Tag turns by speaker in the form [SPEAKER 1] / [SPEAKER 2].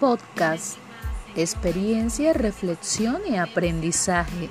[SPEAKER 1] Podcast, experiencia, reflexión y aprendizaje.